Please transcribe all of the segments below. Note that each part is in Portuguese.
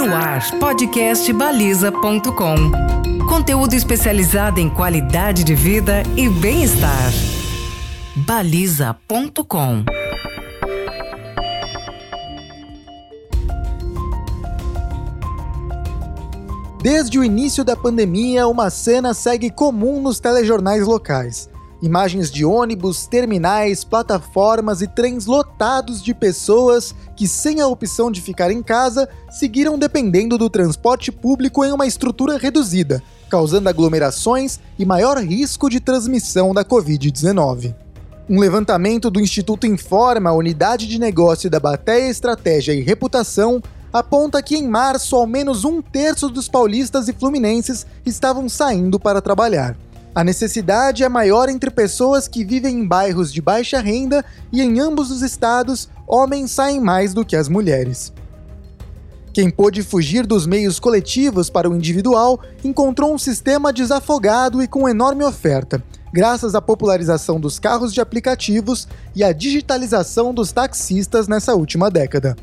No ar, podcast baliza.com. Conteúdo especializado em qualidade de vida e bem-estar. baliza.com. Desde o início da pandemia, uma cena segue comum nos telejornais locais. Imagens de ônibus, terminais, plataformas e trens lotados de pessoas que, sem a opção de ficar em casa, seguiram dependendo do transporte público em uma estrutura reduzida, causando aglomerações e maior risco de transmissão da Covid-19. Um levantamento do Instituto Informa, unidade de negócio da Bateia Estratégia e Reputação, aponta que em março ao menos um terço dos paulistas e fluminenses estavam saindo para trabalhar. A necessidade é maior entre pessoas que vivem em bairros de baixa renda e em ambos os estados, homens saem mais do que as mulheres. Quem pôde fugir dos meios coletivos para o individual encontrou um sistema desafogado e com enorme oferta, graças à popularização dos carros de aplicativos e à digitalização dos taxistas nessa última década.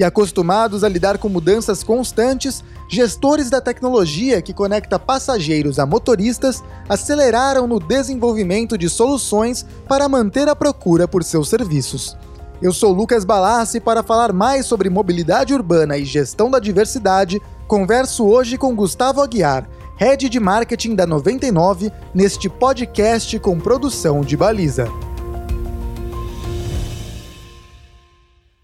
E acostumados a lidar com mudanças constantes, gestores da tecnologia que conecta passageiros a motoristas aceleraram no desenvolvimento de soluções para manter a procura por seus serviços. Eu sou Lucas Balassi para falar mais sobre mobilidade urbana e gestão da diversidade. Converso hoje com Gustavo Aguiar, head de marketing da 99, neste podcast com produção de baliza.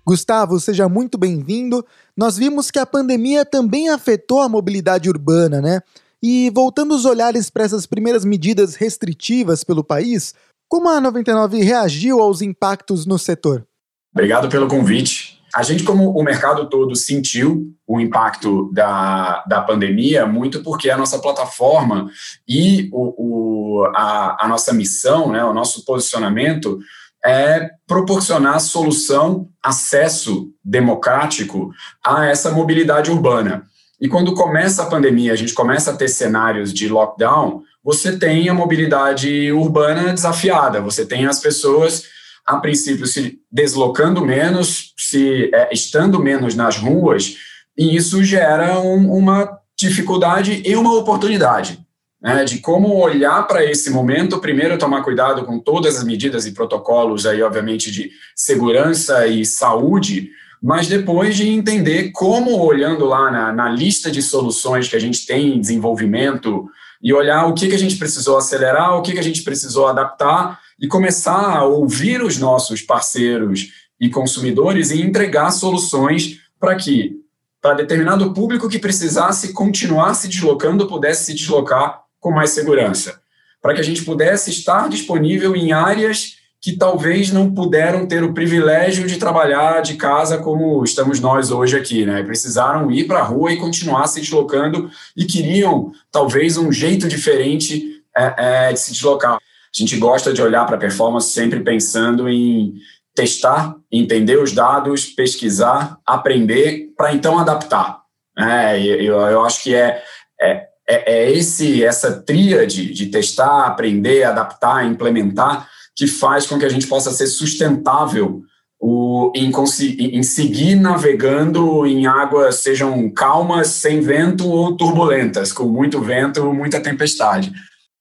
Gustavo, seja muito bem-vindo. Nós vimos que a pandemia também afetou a mobilidade urbana, né? E voltando os olhares para essas primeiras medidas restritivas pelo país, como a 99 reagiu aos impactos no setor? Obrigado pelo convite. A gente, como o mercado todo, sentiu o impacto da, da pandemia muito porque a nossa plataforma e o, o a, a nossa missão, né, o nosso posicionamento é proporcionar solução, acesso democrático a essa mobilidade urbana. E quando começa a pandemia, a gente começa a ter cenários de lockdown, você tem a mobilidade urbana desafiada, você tem as pessoas, a princípio, se deslocando menos, se é, estando menos nas ruas, e isso gera um, uma dificuldade e uma oportunidade né, de como olhar para esse momento, primeiro tomar cuidado com todas as medidas e protocolos aí, obviamente, de segurança e saúde, mas depois de entender como, olhando lá na, na lista de soluções que a gente tem em desenvolvimento, e olhar o que, que a gente precisou acelerar, o que, que a gente precisou adaptar, e começar a ouvir os nossos parceiros e consumidores e entregar soluções para que, para determinado público que precisasse continuar se deslocando, pudesse se deslocar com mais segurança, para que a gente pudesse estar disponível em áreas que talvez não puderam ter o privilégio de trabalhar de casa como estamos nós hoje aqui, né? Precisaram ir para a rua e continuar se deslocando e queriam talvez um jeito diferente é, é, de se deslocar. A gente gosta de olhar para a performance sempre pensando em testar, entender os dados, pesquisar, aprender, para então adaptar. É, eu, eu acho que é, é é, é esse essa tríade de testar, aprender, adaptar, implementar que faz com que a gente possa ser sustentável o, em, em seguir navegando em águas, sejam calmas, sem vento ou turbulentas, com muito vento ou muita tempestade.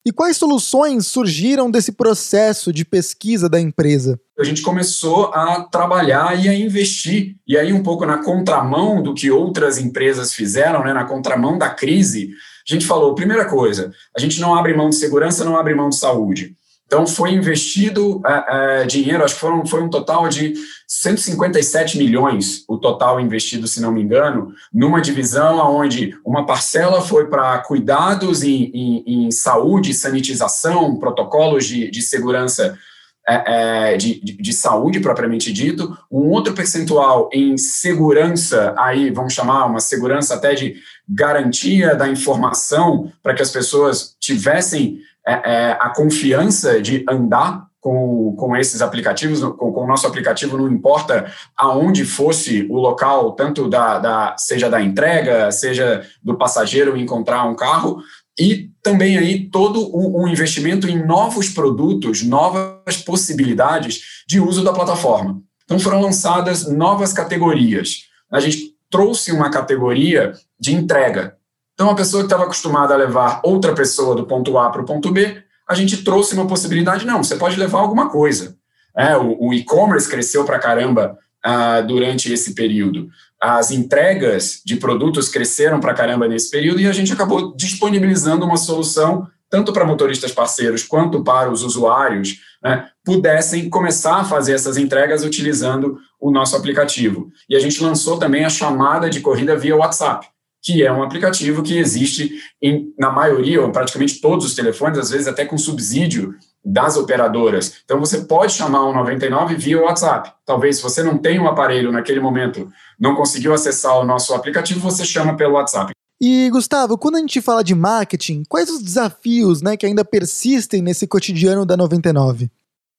E quais soluções surgiram desse processo de pesquisa da empresa? A gente começou a trabalhar e a investir, e aí um pouco na contramão do que outras empresas fizeram, né, na contramão da crise, a gente falou, primeira coisa, a gente não abre mão de segurança, não abre mão de saúde. Então, foi investido é, é, dinheiro, acho que foram, foi um total de 157 milhões, o total investido, se não me engano, numa divisão onde uma parcela foi para cuidados em, em, em, saúde, sanitização, protocolos de, de segurança é, é, de, de, de, saúde propriamente dito, um outro percentual em segurança, aí vamos chamar uma segurança até de garantia da informação para que as pessoas tivessem é, é, a confiança de andar com, com esses aplicativos, com, com, o nosso aplicativo, não importa aonde fosse o local, tanto da, da seja da entrega, seja do passageiro encontrar um carro, e também aí todo um investimento em novos produtos, novas possibilidades de uso da plataforma. Então foram lançadas novas categorias. A gente trouxe uma categoria de entrega. Então, a pessoa que estava acostumada a levar outra pessoa do ponto A para o ponto B, a gente trouxe uma possibilidade, não, você pode levar alguma coisa. É, o, o e-commerce cresceu para caramba ah, durante esse período. As entregas de produtos cresceram para caramba nesse período e a gente acabou disponibilizando uma solução tanto para motoristas parceiros quanto para os usuários, né, pudessem começar a fazer essas entregas utilizando o nosso aplicativo. E a gente lançou também a chamada de corrida via WhatsApp, que é um aplicativo que existe em, na maioria, ou praticamente todos os telefones, às vezes até com subsídio das operadoras. Então você pode chamar o 99 via WhatsApp. Talvez se você não tem um aparelho naquele momento, não conseguiu acessar o nosso aplicativo, você chama pelo WhatsApp. E Gustavo, quando a gente fala de marketing, quais os desafios, né, que ainda persistem nesse cotidiano da 99?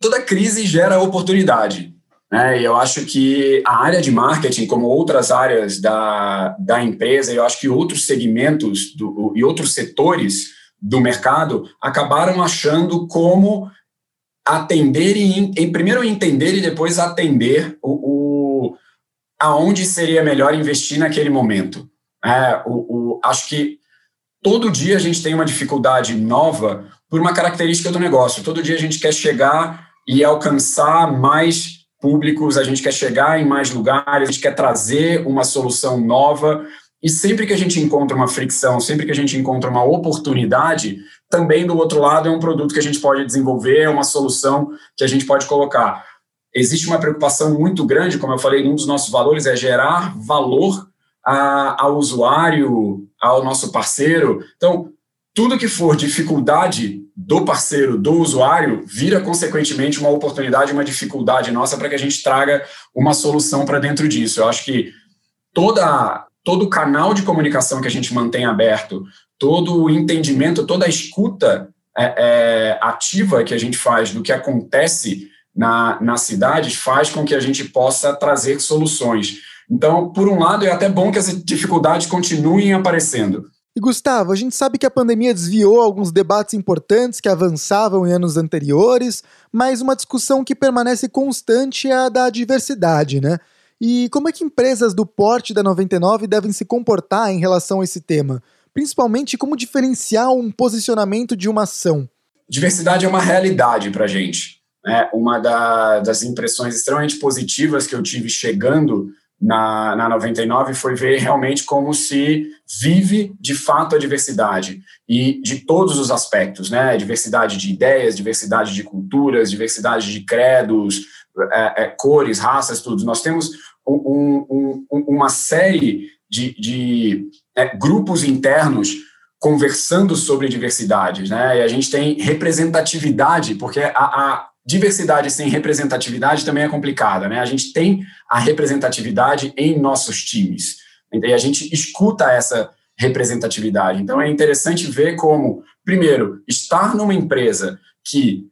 Toda crise gera oportunidade. E eu acho que a área de marketing, como outras áreas da, da empresa, eu acho que outros segmentos do, e outros setores do mercado acabaram achando como atender e em, primeiro entender e depois atender o, o aonde seria melhor investir naquele momento. É, o, o, acho que todo dia a gente tem uma dificuldade nova por uma característica do negócio. Todo dia a gente quer chegar e alcançar mais públicos, a gente quer chegar em mais lugares, a gente quer trazer uma solução nova e sempre que a gente encontra uma fricção, sempre que a gente encontra uma oportunidade, também do outro lado é um produto que a gente pode desenvolver, é uma solução que a gente pode colocar. Existe uma preocupação muito grande, como eu falei, um dos nossos valores é gerar valor a, ao usuário, ao nosso parceiro. Então, tudo que for dificuldade do parceiro, do usuário, vira consequentemente uma oportunidade, uma dificuldade nossa para que a gente traga uma solução para dentro disso. Eu acho que toda todo o canal de comunicação que a gente mantém aberto, todo o entendimento, toda a escuta é, é, ativa que a gente faz do que acontece na, nas cidades faz com que a gente possa trazer soluções. Então, por um lado, é até bom que as dificuldades continuem aparecendo. E Gustavo, a gente sabe que a pandemia desviou alguns debates importantes que avançavam em anos anteriores, mas uma discussão que permanece constante é a da diversidade, né? E como é que empresas do porte da 99 devem se comportar em relação a esse tema? Principalmente como diferenciar um posicionamento de uma ação? Diversidade é uma realidade para a gente. Né? Uma da, das impressões extremamente positivas que eu tive chegando na, na 99 foi ver realmente como se vive de fato a diversidade e de todos os aspectos, né? Diversidade de ideias, diversidade de culturas, diversidade de credos, é, é, cores, raças, tudo. Nós temos um, um, uma série de, de é, grupos internos conversando sobre diversidade, né? E a gente tem representatividade, porque a, a diversidade sem representatividade também é complicada, né? A gente tem a representatividade em nossos times e a gente escuta essa representatividade. Então é interessante ver como, primeiro, estar numa empresa que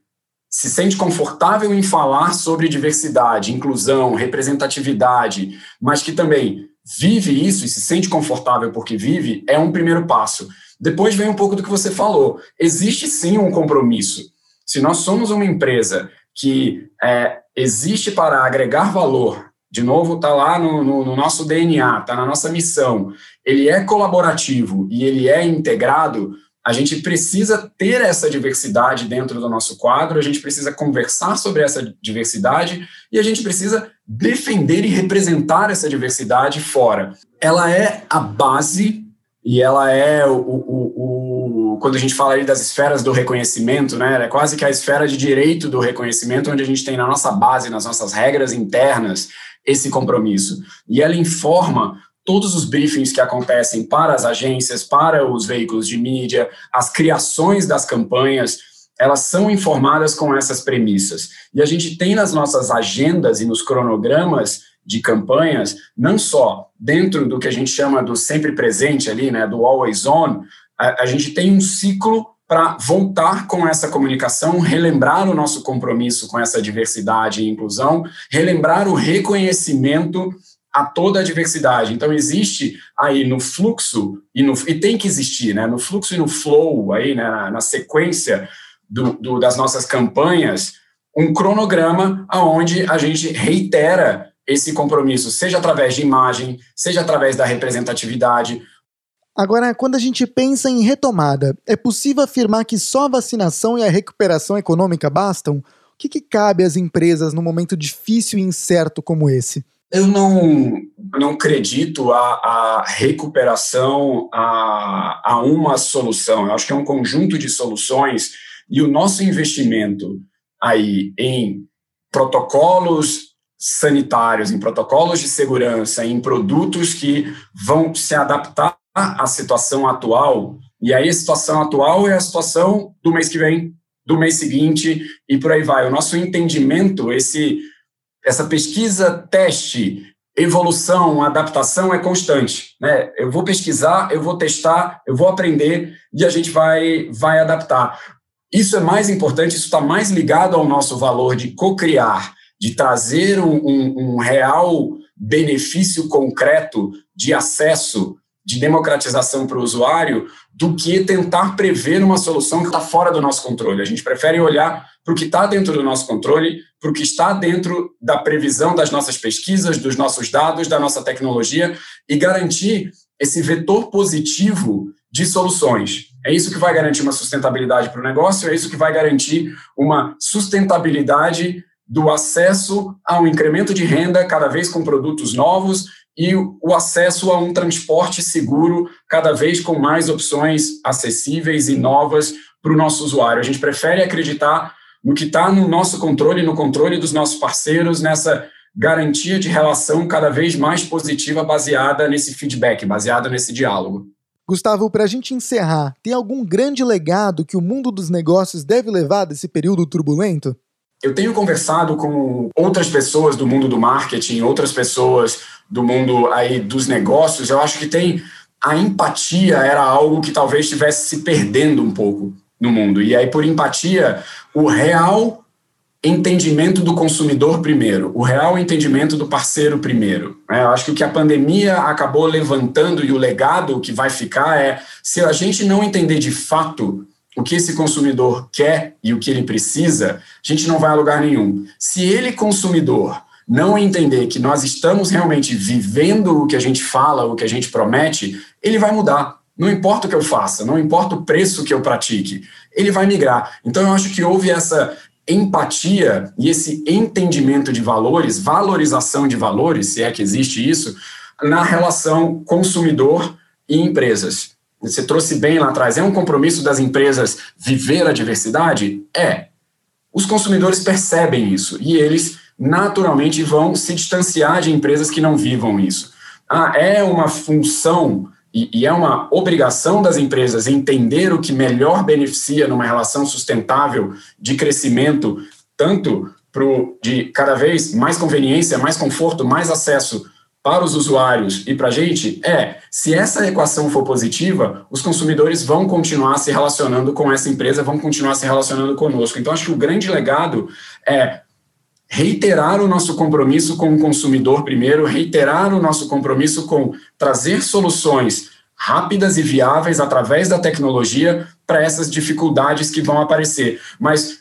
se sente confortável em falar sobre diversidade, inclusão, representatividade, mas que também vive isso e se sente confortável porque vive, é um primeiro passo. Depois vem um pouco do que você falou. Existe sim um compromisso. Se nós somos uma empresa que é, existe para agregar valor, de novo, está lá no, no, no nosso DNA, está na nossa missão, ele é colaborativo e ele é integrado, a gente precisa ter essa diversidade dentro do nosso quadro, a gente precisa conversar sobre essa diversidade e a gente precisa defender e representar essa diversidade fora. Ela é a base e ela é o, o, o quando a gente fala aí das esferas do reconhecimento, né, é quase que a esfera de direito do reconhecimento, onde a gente tem na nossa base, nas nossas regras internas, esse compromisso. E ela informa todos os briefings que acontecem para as agências, para os veículos de mídia, as criações das campanhas, elas são informadas com essas premissas. E a gente tem nas nossas agendas e nos cronogramas de campanhas, não só dentro do que a gente chama do sempre presente ali, né, do always on, a, a gente tem um ciclo para voltar com essa comunicação, relembrar o nosso compromisso com essa diversidade e inclusão, relembrar o reconhecimento a toda a diversidade. Então, existe aí no fluxo, e, no, e tem que existir, né, no fluxo e no flow, aí, né, na, na sequência do, do, das nossas campanhas, um cronograma onde a gente reitera esse compromisso, seja através de imagem, seja através da representatividade. Agora, quando a gente pensa em retomada, é possível afirmar que só a vacinação e a recuperação econômica bastam? O que, que cabe às empresas num momento difícil e incerto como esse? Eu não, não acredito a recuperação a, a uma solução. Eu acho que é um conjunto de soluções e o nosso investimento aí em protocolos sanitários, em protocolos de segurança, em produtos que vão se adaptar à situação atual. E aí a situação atual é a situação do mês que vem, do mês seguinte e por aí vai. O nosso entendimento, esse essa pesquisa, teste, evolução, adaptação é constante. Né? Eu vou pesquisar, eu vou testar, eu vou aprender e a gente vai, vai adaptar. Isso é mais importante, isso está mais ligado ao nosso valor de co-criar, de trazer um, um, um real benefício concreto de acesso, de democratização para o usuário, do que tentar prever uma solução que está fora do nosso controle. A gente prefere olhar para o que está dentro do nosso controle, para o que está dentro da previsão das nossas pesquisas, dos nossos dados, da nossa tecnologia e garantir esse vetor positivo de soluções. É isso que vai garantir uma sustentabilidade para o negócio, é isso que vai garantir uma sustentabilidade do acesso a um incremento de renda cada vez com produtos novos e o acesso a um transporte seguro cada vez com mais opções acessíveis e novas para o nosso usuário. A gente prefere acreditar no que está no nosso controle, no controle dos nossos parceiros, nessa garantia de relação cada vez mais positiva baseada nesse feedback, baseada nesse diálogo. Gustavo, para a gente encerrar, tem algum grande legado que o mundo dos negócios deve levar desse período turbulento? Eu tenho conversado com outras pessoas do mundo do marketing, outras pessoas do mundo aí dos negócios. Eu acho que tem a empatia era algo que talvez estivesse se perdendo um pouco no mundo. E aí, por empatia, o real entendimento do consumidor primeiro, o real entendimento do parceiro primeiro. Né? Eu acho que o que a pandemia acabou levantando e o legado que vai ficar é se a gente não entender de fato o que esse consumidor quer e o que ele precisa, a gente não vai a lugar nenhum. Se ele, consumidor, não entender que nós estamos realmente vivendo o que a gente fala, o que a gente promete, ele vai mudar. Não importa o que eu faça, não importa o preço que eu pratique, ele vai migrar. Então, eu acho que houve essa empatia e esse entendimento de valores, valorização de valores, se é que existe isso, na relação consumidor e empresas. Você trouxe bem lá atrás. É um compromisso das empresas viver a diversidade? É. Os consumidores percebem isso e eles naturalmente vão se distanciar de empresas que não vivam isso. Ah, é uma função e, e, é uma obrigação das empresas entender o que melhor beneficia numa relação sustentável de crescimento, tanto pro, de cada vez mais conveniência, mais conforto, mais acesso para os usuários e para a gente, é, se essa equação for positiva, os consumidores vão continuar se relacionando com essa empresa, vão continuar se relacionando conosco. Então, acho que o grande legado é reiterar o nosso compromisso com o consumidor primeiro, reiterar o nosso compromisso com trazer soluções rápidas e viáveis através da tecnologia para essas dificuldades que vão aparecer. Mas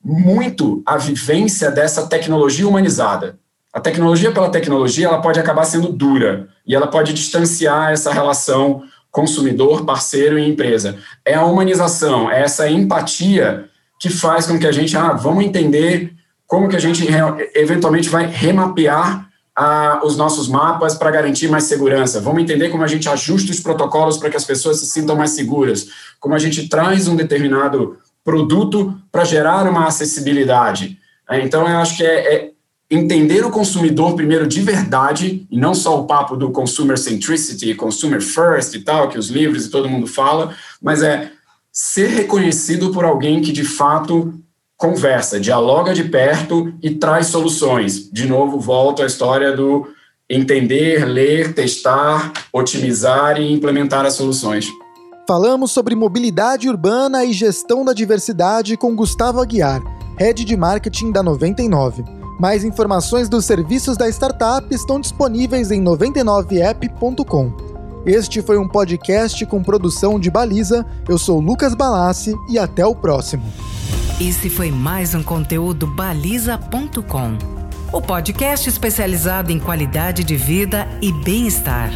muito a vivência dessa tecnologia humanizada. A tecnologia pela tecnologia, ela pode acabar sendo dura e ela pode distanciar essa relação consumidor, parceiro e empresa. É a humanização, é essa empatia que faz com que a gente, ah, vamos entender como que a gente eventualmente vai remapear ah, os nossos mapas para garantir mais segurança. Vamos entender como a gente ajusta os protocolos para que as pessoas se sintam mais seguras. Como a gente traz um determinado produto para gerar uma acessibilidade. É, então, eu acho que é, é, entender o consumidor primeiro de verdade, e não só o papo do consumer centricity, consumer first e tal, que os livros e todo mundo fala, mas é ser reconhecido por alguém que de fato conversa, dialoga de perto e traz soluções. De novo, volto à história do entender, ler, testar, otimizar e implementar as soluções. Falamos sobre mobilidade urbana e gestão da diversidade com Gustavo Aguiar, head de marketing da 99. Mais informações dos serviços da startup estão disponíveis em 99app.com. Este foi um podcast com produção de Baliza. Eu sou Lucas Balassi e até o próximo. Esse foi mais um conteúdo baliza.com. o podcast especializado em qualidade de vida e bem-estar.